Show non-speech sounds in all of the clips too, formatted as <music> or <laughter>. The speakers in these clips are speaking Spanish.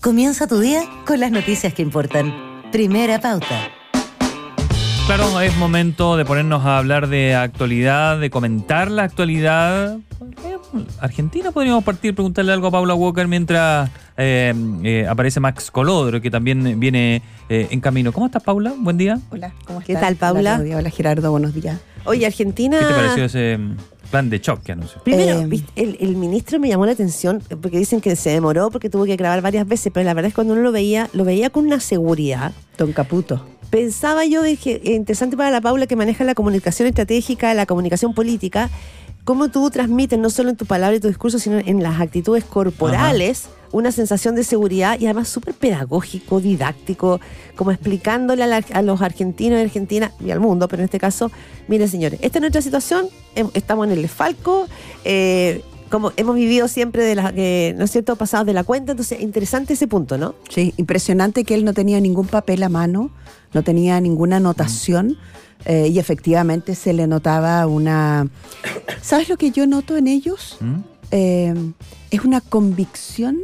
Comienza tu día con las noticias que importan. Primera pauta. Claro, es momento de ponernos a hablar de actualidad, de comentar la actualidad. Eh, Argentina podríamos partir, preguntarle algo a Paula Walker mientras eh, eh, aparece Max Colodro, que también viene en camino. ¿Cómo estás, Paula? Buen día. Hola, ¿cómo estás? ¿Qué tal, Paula? Hola, Claudia. Hola, Gerardo, buenos días. Oye, Argentina... ¿Qué te pareció ese plan de choque que anunció? Primero, Eh, el, el ministro me llamó la atención porque dicen que se demoró porque tuvo que grabar varias veces, pero la verdad es que cuando uno lo veía, lo veía con una seguridad. Don Caputo. Pensaba yo, dije, eh, interesante para la Paula que maneja la comunicación estratégica, la comunicación política, cómo tú transmites, no solo en tu palabra y tu discurso, sino en las actitudes corporales, una sensación de seguridad y además súper pedagógico, didáctico, como explicándole a, la- a los argentinos y argentinas y al mundo, pero en este caso, miren señores, esta es nuestra situación, em- estamos en el desfalco, eh, como hemos vivido siempre de la, eh, ¿no es cierto?, pasados de la cuenta, entonces interesante ese punto, ¿no? Sí, impresionante que él no tenía ningún papel a mano, no tenía ninguna anotación eh, y efectivamente se le notaba una... ¿Sabes lo que yo noto en ellos? ¿Mm? Eh, es una convicción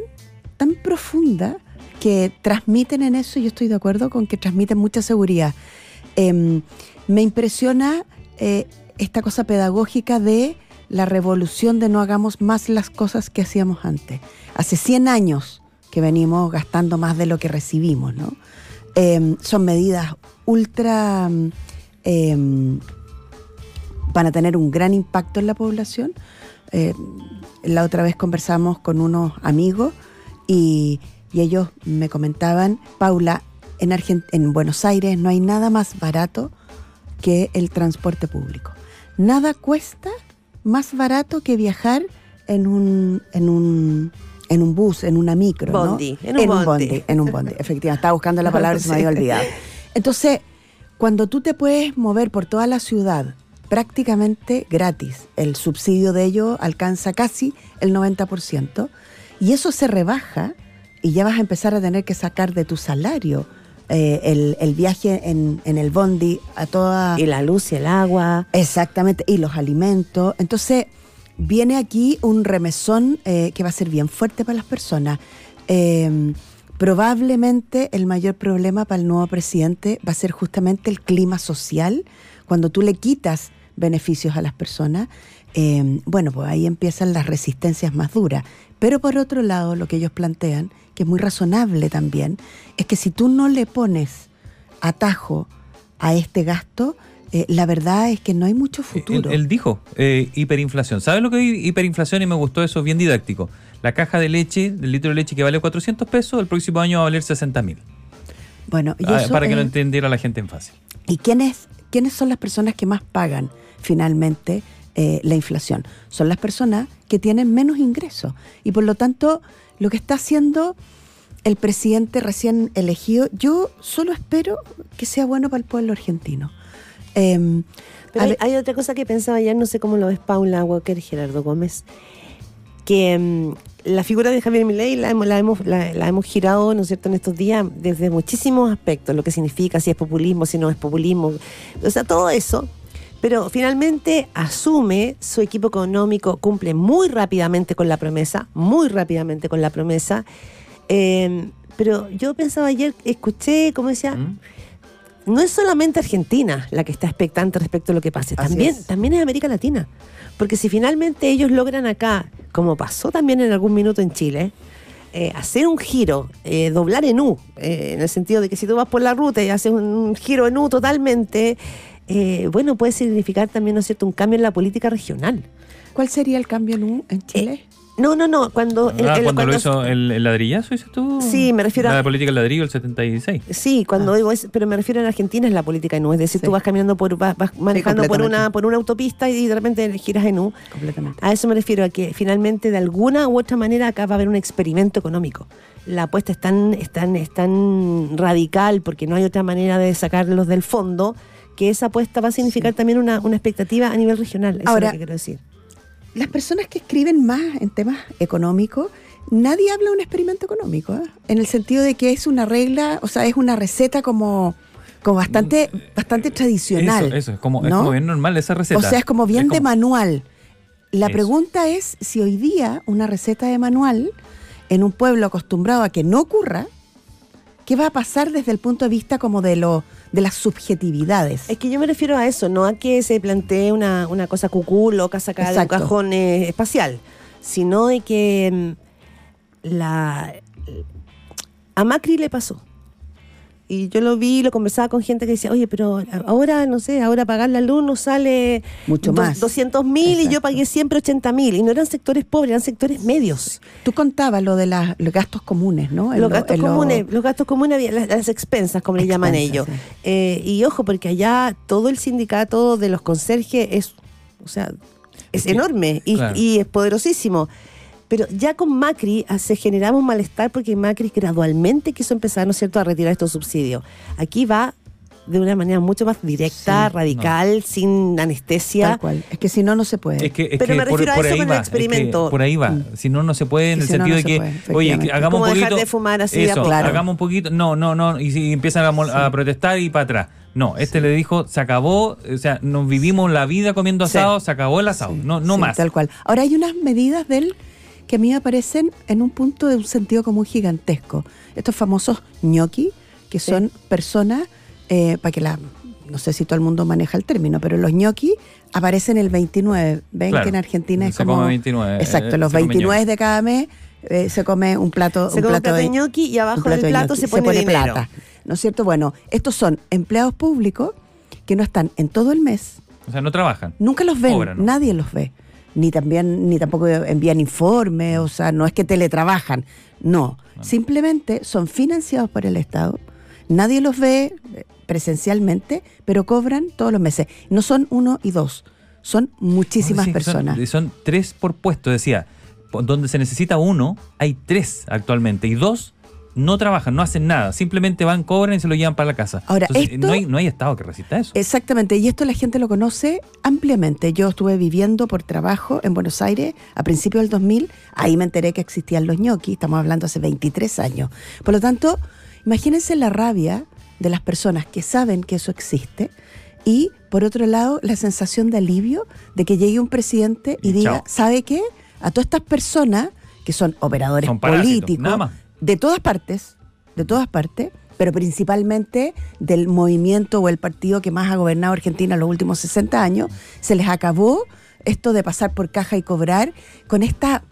tan profunda que transmiten en eso, y yo estoy de acuerdo con que transmiten mucha seguridad. Eh, me impresiona eh, esta cosa pedagógica de la revolución de no hagamos más las cosas que hacíamos antes. Hace 100 años que venimos gastando más de lo que recibimos, ¿no? Eh, son medidas ultra... eh, van a tener un gran impacto en la población. Eh, la otra vez conversamos con unos amigos y, y ellos me comentaban, Paula, en, Argen- en Buenos Aires no hay nada más barato que el transporte público. Nada cuesta más barato que viajar en un, en un, en un bus, en una micro. ¿no? Bondi, en un bondi. En un bondi, efectivamente. Estaba buscando la palabra y se me había olvidado. Entonces, cuando tú te puedes mover por toda la ciudad prácticamente gratis, el subsidio de ello alcanza casi el 90%, y eso se rebaja y ya vas a empezar a tener que sacar de tu salario eh, el, el viaje en, en el bondi a toda... Y la luz y el agua. Exactamente, y los alimentos. Entonces, viene aquí un remesón eh, que va a ser bien fuerte para las personas. Eh, probablemente el mayor problema para el nuevo presidente va a ser justamente el clima social, cuando tú le quitas beneficios a las personas. Eh, bueno, pues ahí empiezan las resistencias más duras. Pero por otro lado, lo que ellos plantean, que es muy razonable también, es que si tú no le pones atajo a este gasto, eh, la verdad es que no hay mucho futuro. Él, él dijo eh, hiperinflación. ¿Sabes lo que es hiperinflación? Y me gustó eso, bien didáctico. La caja de leche, del litro de leche que vale 400 pesos, el próximo año va a valer 60 mil. Bueno, y Ah, eso para que lo es- entendiera la gente en fácil. ¿Y quiénes, quiénes son las personas que más pagan finalmente eh, la inflación? Son las personas que tienen menos ingresos. Y por lo tanto, lo que está haciendo el presidente recién elegido, yo solo espero que sea bueno para el pueblo argentino. Em, Pero hay, otra cosa que pensaba ayer, no sé cómo lo ves Paula Walker y Gerardo Gómez, que mm, la figura de Javier Milei la hemos, la, hemos, la, la hemos girado, ¿no es cierto?, en estos días desde muchísimos aspectos, lo que significa, si es populismo, si no es populismo, o sea, todo eso. Pero finalmente asume su equipo económico, cumple muy rápidamente con la promesa, muy rápidamente con la promesa. Eh, pero yo pensaba ayer, escuché, como decía, ¿Mm? no es solamente Argentina la que está expectante respecto a lo que pase, Así también, es. también es América Latina. Porque si finalmente ellos logran acá, como pasó también en algún minuto en Chile, eh, hacer un giro, eh, doblar en U, eh, en el sentido de que si tú vas por la ruta y haces un giro en U totalmente, eh, bueno, puede significar también, ¿no es cierto?, un cambio en la política regional. ¿Cuál sería el cambio en, U- en Chile? No, no, no, cuando... el- Ah, el- cuando lo hizo el, el ladrillazo, dices tú. Sí, me refiero a- La política del ladrillo, el 76. Sí, cuando Ah. digo es, pero me refiero en Argentina es la política en U, es decir, Sí. tú vas caminando por, vas, vas manejando por una, por una autopista y de repente giras en U. Completamente. A eso me refiero, a que finalmente de alguna u otra manera acá va a haber un experimento económico. La apuesta es tan, es tan, es tan radical porque no hay otra manera de sacarlos del fondo que esa apuesta va a significar también una, una expectativa a nivel regional. Eso Ahora, es lo que quiero decir. las personas que escriben más en temas económicos, nadie habla de un experimento económico, ¿eh? en el sentido de que es una regla, o sea, es una receta como, como bastante, bastante tradicional. Eso, eso, es como, es ¿no? como bien normal esa receta. O sea, es como bien de como- manual. La Eso. pregunta es si hoy día una receta de manual en un pueblo acostumbrado a que no ocurra, ¿qué va a pasar desde el punto de vista como de lo de las subjetividades? Es que yo me refiero a eso, no a que se plantee una, una cosa cucú, loca, sacada de un cajón eh, espacial, sino de que mm, la a Macri le pasó. Y yo lo vi, lo conversaba con gente que decía, oye, pero ahora, no sé, ahora pagar la luz nos sale Mucho más. 200 mil y yo pagué siempre 80 mil. Y no eran sectores pobres, eran sectores medios. Tú contabas lo de las- los gastos comunes, ¿no? En Los lo- gastos lo- comunes, los gastos comunes, había- las, las expensas, como le llaman ellos. Eh, y ojo, porque allá todo el sindicato de los conserjes es, o sea, es Es que- enorme y, claro. y es poderosísimo. Pero ya con Macri ah, se generaba un malestar porque Macri gradualmente quiso empezar, ¿no es cierto?, a retirar estos subsidios. Aquí va de una manera mucho más directa, Sí, radical, sin anestesia. Tal cual. Es que si no, no se puede. Es que, es Pero me por, refiero a eso con el va, es que experimento. por ahí va. Si no, no se puede en el no, sentido no de se que, puede, oye, que hagamos Como un dejar poquito. de fumar así eso. Claro. hagamos un poquito. No, no, no. Y si empiezan a, protestar y para atrás. No, este le dijo, se acabó, o sea, nos vivimos la vida comiendo Sí. asado, se acabó el asado. No, no Sí, más. Tal cual. Ahora hay unas medidas de él que a mí me parecen en un punto de un sentido común gigantesco. Estos famosos ñoqui, que Sí. son personas, eh, para que la. No sé si todo el mundo maneja el término, pero los ñoqui aparecen el 29. Ven Claro. que en Argentina es Se como. come 29, Exacto, eh, los se come 29 ñoqui. de cada mes eh, se come un plato, Se un come un plato plato de ñoqui y abajo del de plato se pone dinero. plata. ¿No es cierto? Bueno, estos son empleados públicos que no están en todo el mes O sea, no trabajan. Nunca los ven, nadie los ve. Ni también, ni tampoco envían informes, o sea, no es que teletrabajan. No, simplemente son financiados por el Estado. Nadie los ve eh, presencialmente, pero cobran todos los meses. No son uno y dos, son muchísimas que son- personas. Son, tres por puesto, decía. Donde se necesita uno, hay tres actualmente. Y dos no trabajan, no hacen nada. Simplemente van, cobran y se lo llevan para la casa. Ahora, Entonces, esto- no, hay, no hay Estado que resista eso. Exactamente, y esto la gente lo conoce ampliamente. Yo estuve viviendo por trabajo en Buenos Aires a principios del 2000, ahí me enteré que existían los ñoquis, estamos hablando hace 23 años. Por lo tanto, imagínense la rabia de las personas que saben que eso existe y, por otro lado, la sensación de alivio de que llegue un presidente y, Y diga, chao. ¿sabe qué? A todas estas personas que son operadores Son políticos, nada más. De todas partes, de todas partes, pero principalmente del movimiento o el partido que más ha gobernado Argentina en los últimos 60 años, se les acabó esto de pasar por caja y cobrar con esta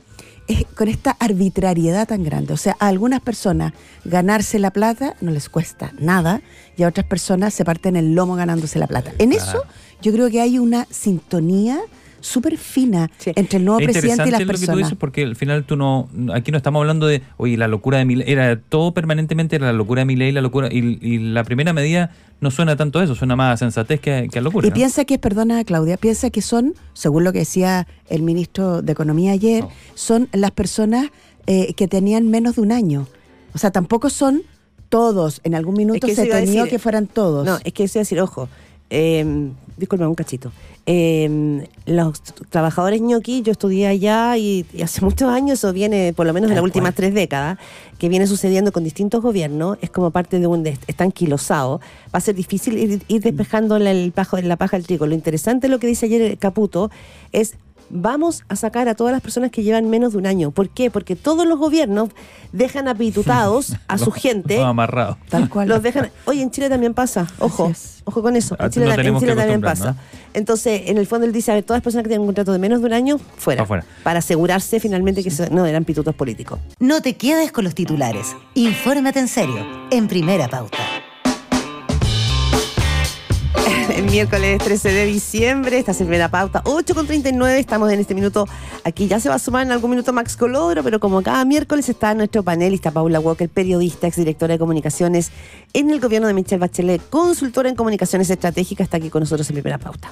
eh, con esta arbitrariedad tan grande. O sea, a algunas personas ganarse la plata no les cuesta nada y a otras personas se parten el lomo ganándose la plata. En eso yo creo que hay una sintonía súper fina Sí. entre el nuevo Es presidente y las lo que tú personas. dices porque al final tú no aquí no estamos hablando de oye la locura de Milei era todo permanentemente era la locura de Milei la locura y, y la primera medida no suena tanto a eso suena más a sensatez que a, que a locura Y ¿no? piensa que, perdona Claudia, piensa que son, según lo que decía el ministro de Economía ayer, No. son las personas eh, que tenían menos de un año. O sea, tampoco son todos. En algún minuto que se temió decir. que fueran todos. No, es que eso iba a decir, ojo, eh, disculpa un cachito. Eh, los trabajadores ñoqui, yo estudié allá y, y hace <laughs> muchos años, eso viene por lo menos en Tal las últimas tres décadas, que viene sucediendo con distintos gobiernos, es como parte de un, de- está anquilosado, va a ser difícil ir, ir despejando la, el pajo, la paja del trigo. Lo interesante de lo que dice ayer Caputo es vamos a sacar a todas las personas que llevan menos de un año. ¿Por qué? Porque todos los gobiernos dejan apitutados <laughs> a su gente Todo amarrado Tal cual. los dejan. Oye, en Chile también pasa. Ojo, ojo con eso. Ah, En Chile, tenemos Chile también pasa. Entonces, en el fondo él dice, a ver, todas las personas que tienen un contrato de menos de un año, fuera. Afuera. Para asegurarse finalmente que no eran pitutos políticos. No te quedes con los titulares. Infórmate en serio. En primera pauta. <laughs> El miércoles 13 de diciembre, esta es primera pauta, 8 con 39, estamos en este minuto, aquí ya se va a sumar en algún minuto Max Colodro, pero como cada miércoles está nuestro panelista Paula Walker, periodista, exdirectora de comunicaciones en el gobierno de Michelle Bachelet, consultora en comunicaciones estratégicas, está aquí con nosotros en primera pauta.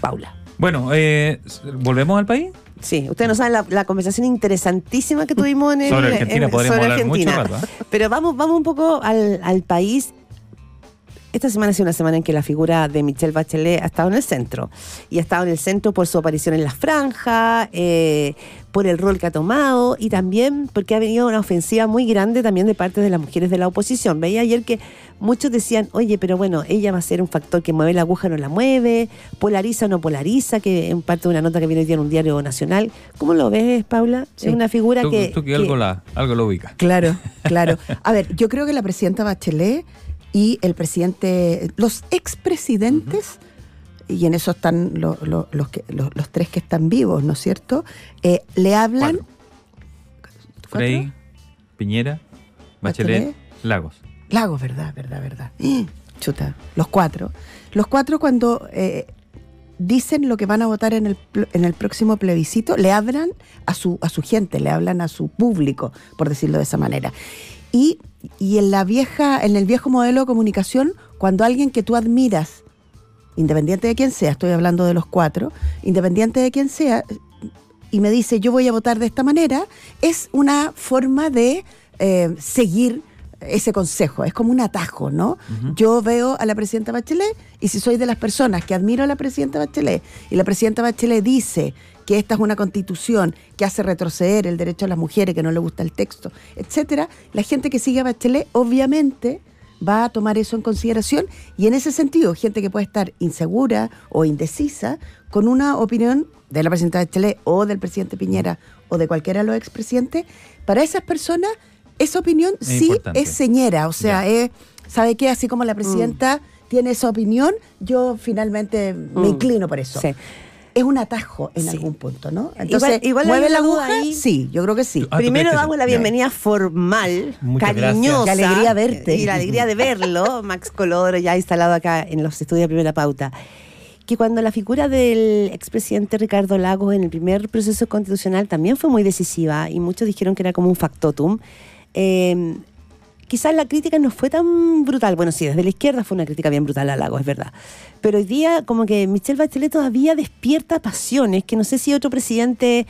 Paula. bueno eh, volvemos al país Sí, ustedes no saben la, la conversación interesantísima que tuvimos en el Sobre Argentina en- podríamos sobre hablar mucho Argentina. rato, ¿eh? Pero vamos, vamos un poco al, al país. Esta semana ha sido una semana en que la figura de Michelle Bachelet ha estado en el centro. Y ha estado en el centro por su aparición en la franja, eh, por el rol que ha tomado y también porque ha venido una ofensiva muy grande también de parte de las mujeres de la oposición. Veía ayer que muchos decían, oye, pero bueno, ella va a ser un factor que mueve la aguja, no la mueve, polariza o no polariza, que en parte de una nota que viene hoy día en un diario nacional. ¿Cómo lo ves, Paula? Sí. Es una figura Tú, que... tú que que- algo, la, algo lo ubica. Claro, <laughs> claro. A ver, yo creo que la presidenta Bachelet y el presidente, los expresidentes, y en eso están lo- lo- los, que- los, los tres que están vivos, ¿no es cierto? Eh, le hablan. ¿Cuatro? Frey, Piñera, Bachelet, Bachelet. Lagos. Lagos, verdad, verdad, verdad. Chuta, los cuatro. Los cuatro cuando eh, dicen lo que van a votar en el, en el próximo plebiscito, le hablan a su, a su gente, le hablan a su público, por decirlo de esa manera. Y, y en la vieja, en el viejo modelo de comunicación, cuando alguien que tú admiras, independiente de quién sea, estoy hablando de los cuatro, independiente de quién sea, y me dice yo voy a votar de esta manera, es una forma de eh, seguir ese consejo, es como un atajo, ¿no? Yo veo a la presidenta Bachelet y si soy de las personas que admiro a la presidenta Bachelet y la presidenta Bachelet dice que esta es una constitución que hace retroceder el derecho a las mujeres, que no le gusta el texto, etcétera, la gente que sigue a Bachelet obviamente va a tomar eso en consideración y en ese sentido, gente que puede estar insegura o indecisa con una opinión de la presidenta Bachelet o del presidente Piñera o de cualquiera de los expresidentes, para esas personas esa opinión Es sí importante. es señera, o sea, es, ¿sabe qué? Así como la presidenta tiene esa opinión, yo finalmente me Mm. inclino por eso. Sí. Es un atajo en Sí. algún punto, ¿no? Entonces, igual ¿mueve la aguja? ahí. Sí, yo creo que sí. Ah, ¿tú Primero damos la Ya. bienvenida formal, Muchas cariñosa. gracias. Qué alegría verte. Y la alegría de verlo, <laughs> Max Colodro ya instalado acá en los estudios de Primera Pauta. Que cuando la figura del expresidente Ricardo Lagos en el primer proceso constitucional también fue muy decisiva y muchos dijeron que era como un factotum. eh, quizás la crítica no fue tan brutal. Bueno, sí, desde la izquierda fue una crítica bien brutal a Lagos, es verdad. Pero hoy día como que Michelle Bachelet todavía despierta pasiones que no sé si otro presidente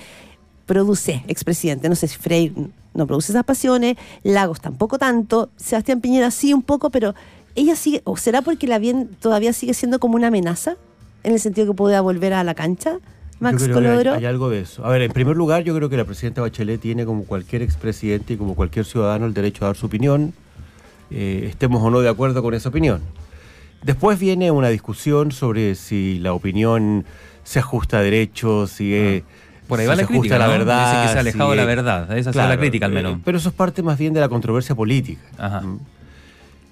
produce, expresidente. No sé si Frey no produce esas pasiones, Lagos tampoco tanto, Sebastián Piñera sí un poco, pero ella sigue, o será porque la bien todavía sigue siendo como una amenaza, en el sentido que pueda volver a la cancha, Max Yo creo que hay- Colodro. Hay, algo de eso. A ver, en primer lugar, yo creo que la presidenta Bachelet tiene, como cualquier expresidente y como cualquier ciudadano, el derecho a dar su opinión, eh, estemos o no de acuerdo con esa opinión. Después viene una discusión sobre si la opinión se ajusta a derechos, si es. Por ahí si va se la crítica, a la ¿no? verdad. Dice que se ha alejado si de la es- verdad. Esa ha sido la crítica, al menos. eh, pero eso es parte más bien de la controversia política. Ajá. Mm.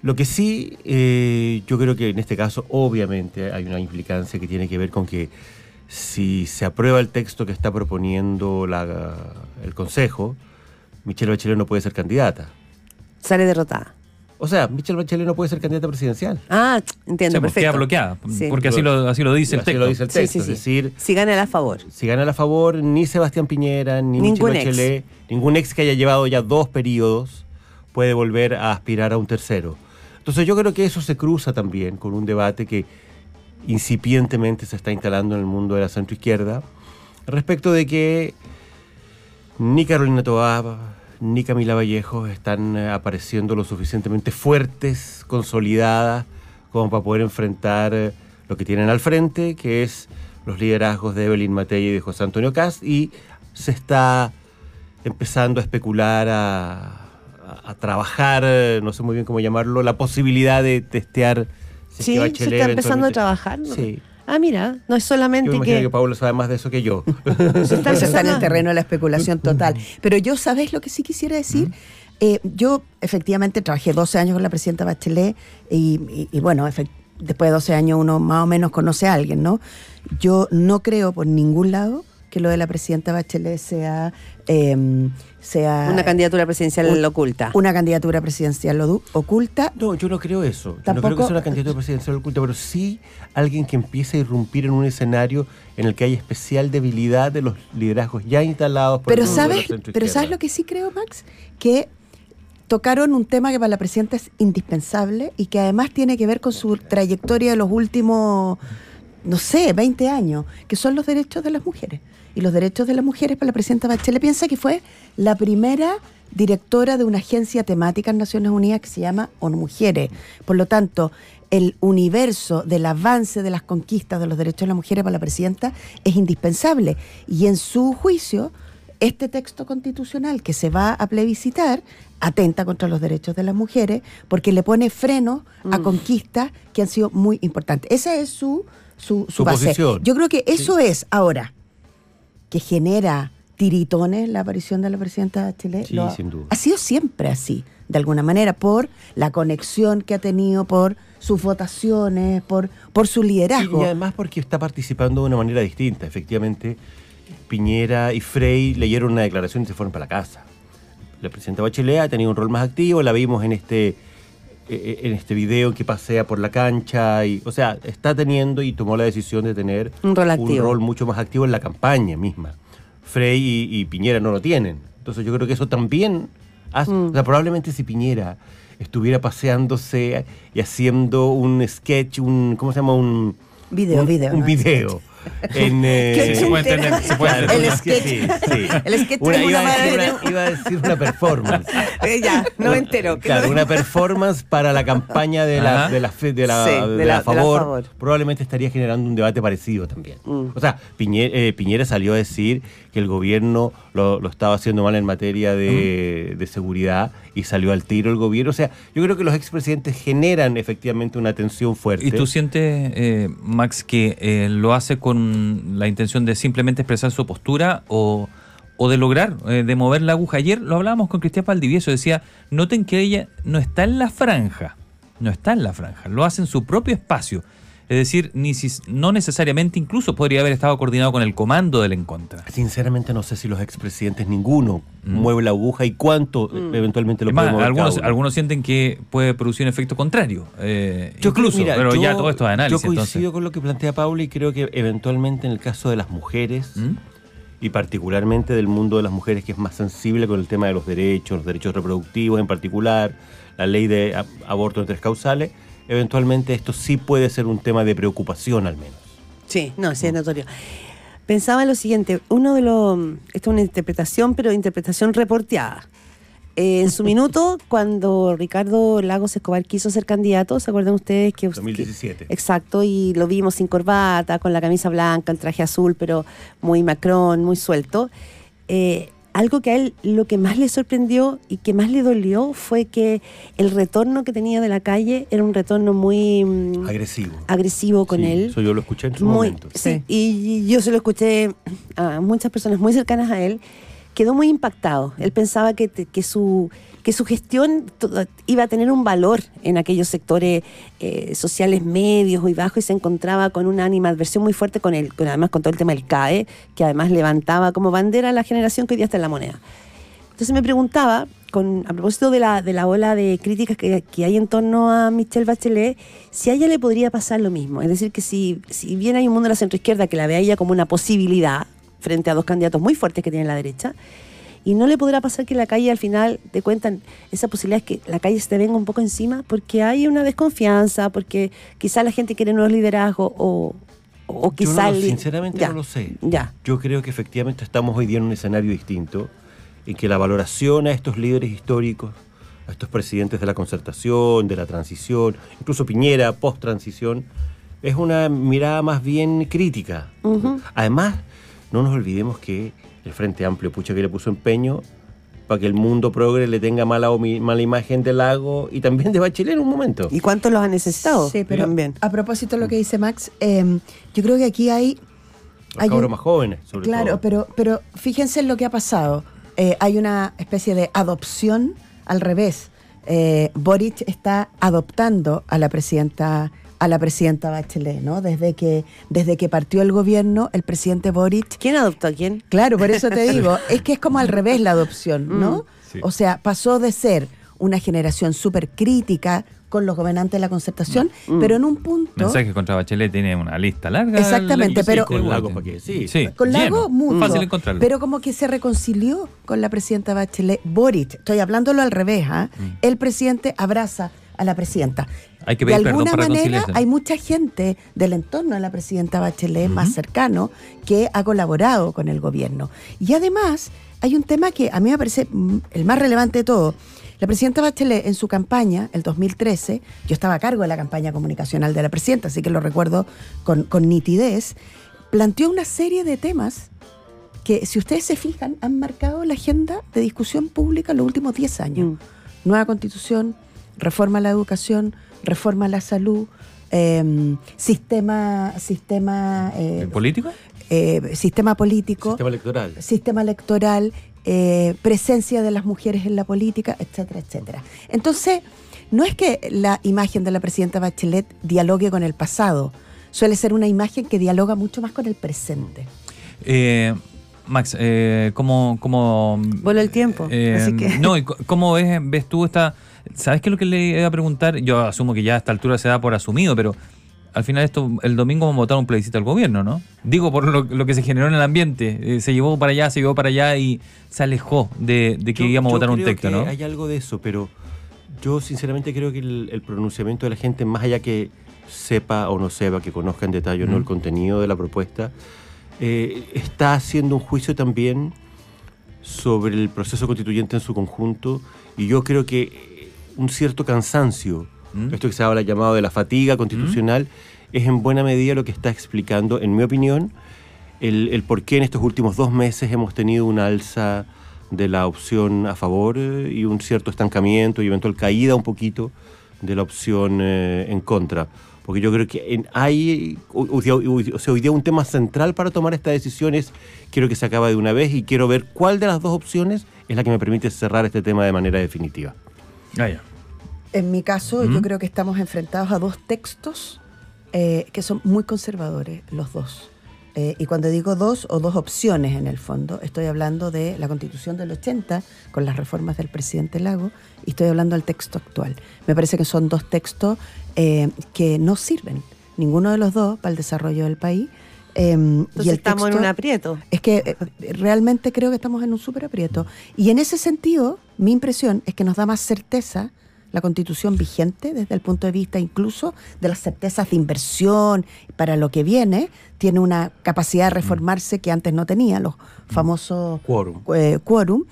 Lo que sí, eh, yo creo que en este caso, obviamente, hay una implicancia que tiene que ver con que si se aprueba el texto que está proponiendo la- el Consejo, Michelle Bachelet no puede ser candidata. Sale derrotada. O sea, Michelle Bachelet no puede ser candidata presidencial. Ah, entiendo, pues perfecto. queda bloqueada, Sí. porque así lo, así lo dice el Así texto. lo dice el Sí, texto. sí, sí. Es decir, Si gana él a favor. si gana a favor, ni Sebastián Piñera, ni Ningún Michelle ex. Bachelet, ningún ex que haya llevado ya dos periodos puede volver a aspirar a un tercero. Entonces yo creo que eso se cruza también con un debate que incipientemente se está instalando en el mundo de la centroizquierda respecto de que ni Carolina Toá ni Camila Vallejo están eh, apareciendo lo suficientemente fuertes, consolidadas, como para poder enfrentar eh, lo que tienen al frente, que es los liderazgos de Evelyn Matei y de José Antonio Cast, y se está empezando a especular, a trabajar, eh, no sé muy bien cómo llamarlo, la posibilidad de testear si es Sí, que se está empezando a trabajar. ¿no? Sí. Ah, mira, no es Yo solamente me imagino que... que, Pablo sabe más de eso que yo. <laughs> se está Eso está en el terreno de la especulación total. Pero yo, ¿sabes lo que sí quisiera decir? Eh, yo efectivamente trabajé 12 años con la presidenta Bachelet y, y- y bueno, después de 12 años uno más o menos conoce a alguien, ¿no? Yo no creo por ningún lado que lo de la presidenta Bachelet sea... eh, sea Una candidatura presidencial un- oculta. Una candidatura presidencial oculta. No, yo no creo eso. Yo no creo que sea una candidatura presidencial oculta, pero sí alguien que empiece a irrumpir en un escenario en el que hay especial debilidad de los liderazgos ya instalados por Pero el mundo de la sabes, pero sabes lo que sí creo, Max, que tocaron un tema que para la presidenta es indispensable y que además tiene que ver con su trayectoria de los últimos no sé, 20 años, que son los derechos de las mujeres. Y los derechos de las mujeres para la presidenta Bachelet piensa que fue la primera directora de una agencia temática en Naciones Unidas que se llama ONU Mujeres. Por lo tanto, el universo del avance de las conquistas de los derechos de las mujeres para la presidenta es indispensable. Y en su juicio, este texto constitucional que se va a plebiscitar atenta contra los derechos de las mujeres porque le pone freno a conquistas que han sido muy importantes. Esa es su, su, su Su base. posición. Yo creo que eso es ahora que genera tiritones la aparición de la presidenta Bachelet. Sí, ha- sin duda. Ha sido siempre así, de alguna manera, por la conexión que ha tenido, por sus votaciones, por, por su liderazgo. Y además porque está participando de una manera distinta. Efectivamente, Piñera y Frey leyeron una declaración y se fueron para la casa. La presidenta Bachelet ha tenido un rol más activo, la vimos en este eh, en este video que pasea por la cancha y o sea está teniendo y tomó la decisión de tener Un rol mucho más activo en la campaña misma. Frey y, y Piñera no lo tienen. Entonces yo creo que eso también hace- Mm. o sea, probablemente si Piñera estuviera paseándose y haciendo un sketch un cómo se llama un Video, un, video, un ¿no? video en <laughs> eh, Se puede entender, se puede claro, entender. una- El sketch. sí, sí. <laughs> El sketch Una- iba, a decir una- iba a decir una performance <laughs> Eh, ya, no me entero. Claro, no- una performance para la campaña de la, Ajá. de la, fe- de la, Sí, de de la la- de la favor, favor. probablemente estaría generando un debate parecido también. Mm. O sea, Piñera, eh, Piñera salió a decir que el gobierno lo, lo estaba haciendo mal en materia de, de seguridad y salió al tiro el gobierno. O sea, yo creo que los expresidentes generan efectivamente una tensión fuerte. ¿Y tú sientes, eh, Max, que eh, lo hace con la intención de simplemente expresar su postura o, o de lograr, eh, de mover la aguja? Ayer lo hablábamos con Cristian Valdivieso, decía, noten que ella no está en la franja, no está en la franja, lo hace en su propio espacio. Es decir, ni si, no necesariamente incluso podría haber estado coordinado con el comando del en contra. Sinceramente no sé si los expresidentes ninguno mueve la aguja y cuánto eh, eventualmente lo Mm. Es más, puede mover algunos, algunos sienten que puede producir un efecto contrario, eh, Yo creo- incluso, mira, pero yo- ya todo esto es análisis. Yo coincido entonces. con lo que plantea Paula y creo que eventualmente en el caso de las mujeres ¿Mm? y particularmente del mundo de las mujeres que es más sensible con el tema de los derechos, los derechos reproductivos en particular, la ley de aborto en tres causales, eventualmente esto sí puede ser un tema de preocupación al menos. Sí, no, sí es notorio. Pensaba en lo siguiente, uno de los, esto es una interpretación, pero interpretación reporteada. Eh, en su minuto, <laughs> cuando Ricardo Lagos Escobar quiso ser candidato, ¿se acuerdan ustedes que... 2017. que- exacto, y lo vimos sin corbata, con la camisa blanca, el traje azul, pero muy Macron, muy suelto. Eh, algo que a él lo que más le sorprendió y que más le dolió fue que el retorno que tenía de la calle era un retorno muy mm, Agresivo. agresivo con Sí, él. Eso yo lo escuché en su Muy, momento. sí, y yo se lo escuché a muchas personas muy cercanas a él. Quedó muy impactado. Él pensaba que, que, su, que su gestión iba a tener un valor en aquellos sectores eh, sociales medios y bajos y se encontraba con una animadversión muy fuerte con él, con, además con todo el tema del CAE, que además levantaba como bandera a la generación que hoy día está en la moneda. Entonces me preguntaba, con, a propósito de la, de la ola de críticas que, que hay en torno a Michelle Bachelet, si a ella le podría pasar lo mismo. Es decir, que si, si bien hay un mundo de la centroizquierda que la ve a ella como una posibilidad frente a dos candidatos muy fuertes que tiene la derecha, y no le podrá pasar que la calle al final te cuentan esa posibilidad es que la calle se te venga un poco encima porque hay una desconfianza, porque quizá la gente quiere nuevos liderazgos o, o Yo quizá... no sinceramente ya, no lo sé. Ya. Yo creo que efectivamente estamos hoy día en un escenario distinto, en que la valoración a estos líderes históricos, a estos presidentes de la concertación, de la transición, incluso Piñera, post-transición, es una mirada más bien crítica. Además, no nos olvidemos que el Frente Amplio, pucha que le puso empeño para que el mundo progre le tenga mala, mala imagen del lago y también de Bachelet en un momento. ¿Y cuántos los ha necesitado? Sí, pero También. a propósito de lo que dice Max, eh, yo creo que aquí hay... Los hay cabros un- más jóvenes, sobre Claro, todo. pero, pero fíjense en lo que ha pasado. Eh, hay una especie de adopción al revés. Eh, Boric está adoptando a la presidenta a la presidenta Bachelet, ¿no? Desde que desde que partió el gobierno, el presidente Boric ¿Quién adoptó a quién? Claro, por eso te <laughs> digo, es que es como al revés la adopción, ¿no? Sí. O sea, pasó de ser una generación súper crítica con los gobernantes de la concertación, pero en un punto... Mensajes contra Bachelet tiene una lista larga. Exactamente, Sí, pero- sí, Con Lagos, ¿para qué? Sí. Con lleno. Lago, mucho. Fácil encontrarlo. Pero como que se reconcilió con la presidenta Bachelet Boric. Estoy hablándolo al revés, ¿ah? Mm. El presidente abraza a la presidenta. Hay que de pedir perdón alguna para manera hay mucha gente del entorno de la presidenta Bachelet más cercano que ha colaborado con el gobierno. Y además hay un tema que a mí me parece mm, el más relevante de todo. La presidenta Bachelet en su campaña, el 2013, yo estaba a cargo de la campaña comunicacional de la presidenta, así que lo recuerdo con, con nitidez, planteó una serie de temas que, si ustedes se fijan, han marcado la agenda de discusión pública en los últimos 10 años. Mm. Nueva constitución, reforma a la educación, reforma a la salud, eh, sistema, sistema, eh, ¿Político? eh, sistema político, Sistema electoral. sistema electoral, eh, presencia de las mujeres en la política, etcétera, etcétera. Entonces, no es que la imagen de la presidenta Bachelet dialogue con el pasado, suele ser una imagen que dialoga mucho más con el presente. Eh, Max, eh, ¿cómo, cómo Vuelo el tiempo, eh, así que- No, ¿cómo ves, ves tú esta... ¿Sabes qué es lo que le iba a preguntar? Yo asumo que ya a esta altura se da por asumido, pero al final esto, el domingo vamos a votar un plebiscito al gobierno, ¿no? Digo por lo, lo que se generó en el ambiente. Eh, se llevó para allá, se llevó para allá y se alejó de, de que Yo- íbamos a votar un texto, que ¿no? Hay algo de eso, pero yo sinceramente creo que el, el pronunciamiento de la gente, más allá que sepa o no sepa, que conozca en detalle o no el contenido de la propuesta, eh, está haciendo un juicio también sobre el proceso constituyente en su conjunto y yo creo que un cierto cansancio, Mm. esto que se habla llamado de la fatiga constitucional, es en buena medida lo que está explicando, en mi opinión, el, el por qué en estos últimos dos meses hemos tenido una alza de la opción a favor eh, y un cierto estancamiento y eventual caída un poquito de la opción eh, en contra. Porque yo creo que en- hay, o sea, hoy día un tema central para tomar esta decisión es, quiero que se acabe de una vez y quiero ver cuál de las dos opciones es la que me permite cerrar este tema de manera definitiva. Ah, ya. En mi caso, ¿Mm? yo creo que estamos enfrentados a dos textos eh, que son muy conservadores, los dos. Eh, y cuando digo dos o dos opciones en el fondo, estoy hablando de la constitución del 80 con las reformas del presidente Lago y estoy hablando del texto actual. Me parece que son dos textos eh, que no sirven, ninguno de los dos, para el desarrollo del país. Eh, Entonces y el estamos en un aprieto. es que eh, realmente creo que estamos en un súper aprieto. Y en ese sentido, mi impresión es que nos da más certeza la constitución vigente desde el punto de vista incluso de las certezas de inversión para lo que viene. Tiene una capacidad de reformarse que antes no tenía, los famosos Quórum. eh, quórum.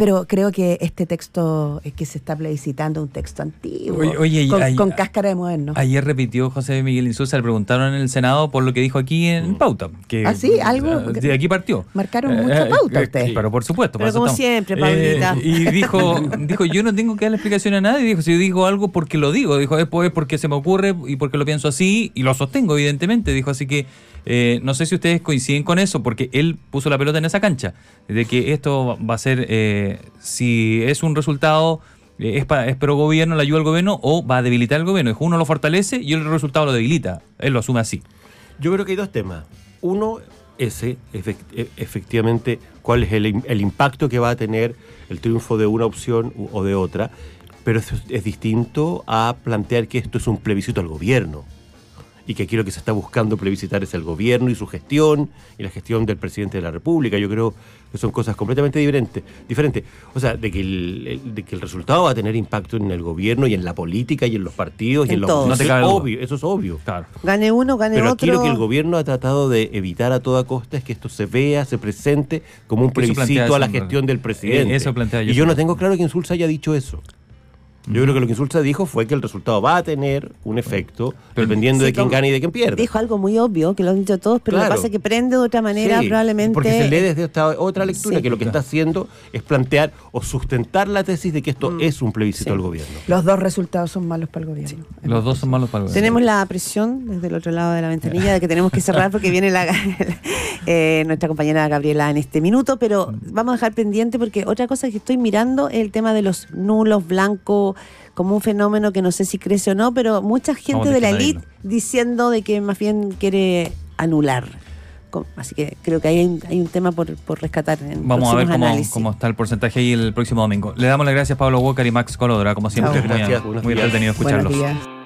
Pero creo que este texto eh, que se está plebiscitando es un texto antiguo, Oye, oye, y con, con cáscara de moderno. Ayer repitió José Miguel Insulza, le preguntaron en el Senado por lo que dijo aquí en Pauta. Que, ¿Ah, sí? ¿Algo? eh, De aquí partió. Marcaron mucha pauta eh, ustedes. Pero por supuesto. Pero como estamos. siempre, Paulita. y dijo, <laughs> dijo, yo no tengo que darle explicación a nadie. Dijo, si yo digo algo porque lo digo. Dijo, después es porque se me ocurre y porque lo pienso así y lo sostengo, evidentemente. Dijo, así que eh, no sé si ustedes coinciden con eso, porque él puso la pelota en esa cancha. De que esto va a ser, eh, si es un resultado eh, es, para, es gobierno, la ayuda al gobierno o va a debilitar el gobierno. Uno lo fortalece y el resultado lo debilita. Él lo asume así. Yo creo que hay dos temas. Uno, ese, e- efectivamente, cuál es el, im- el impacto que va a tener el triunfo de una opción o de otra, pero es, es distinto a plantear que esto es un plebiscito al gobierno y que aquí lo que se está buscando plebiscitar es el gobierno y su gestión y la gestión del presidente de la República. Yo creo que son cosas completamente diferentes. diferentes. O sea, de que, el, el- de que el resultado va a tener impacto en el gobierno y en la política y en los partidos y En los. No te obvio, eso es obvio. Claro. Gane uno, gane Pero otro. aquí lo que el gobierno ha tratado de evitar a toda costa es que esto se vea, se presente como un plebiscito a la gestión del presidente. Eh, eso plantea yo y yo no tengo claro que Insulza haya dicho eso. Yo creo que lo que Insulza dijo fue que el resultado va a tener un efecto Pero- dependiendo Sí, de quién gane y de quién pierda. Dijo algo muy obvio, que lo han dicho todos, pero lo que pasa es que prende de otra manera, Sí, probablemente. Porque se lee desde esta otra lectura Sí. que lo que está haciendo es plantear o sustentar la tesis de que esto Mm. es un plebiscito Sí. al gobierno. Los dos resultados son malos para el gobierno. Los dos son malos para el gobierno. Tenemos la presión desde el otro lado de la ventanilla de que tenemos que cerrar porque viene la, <laughs> eh, nuestra compañera Gabriela en este minuto, pero vamos a dejar pendiente porque otra cosa que estoy mirando es el tema de los nulos blancos como un fenómeno que no sé si crece o no, pero mucha gente de la elite diciendo de que más bien quiere anular. Así que creo que ahí hay, un- hay un tema por, por rescatar en Vamos a ver cómo, cómo está el porcentaje ahí el próximo domingo. Le damos las gracias a Pablo Walker y Max Colodra, como siempre. Muchas muy, muy entretenido Buenos escucharlos. días.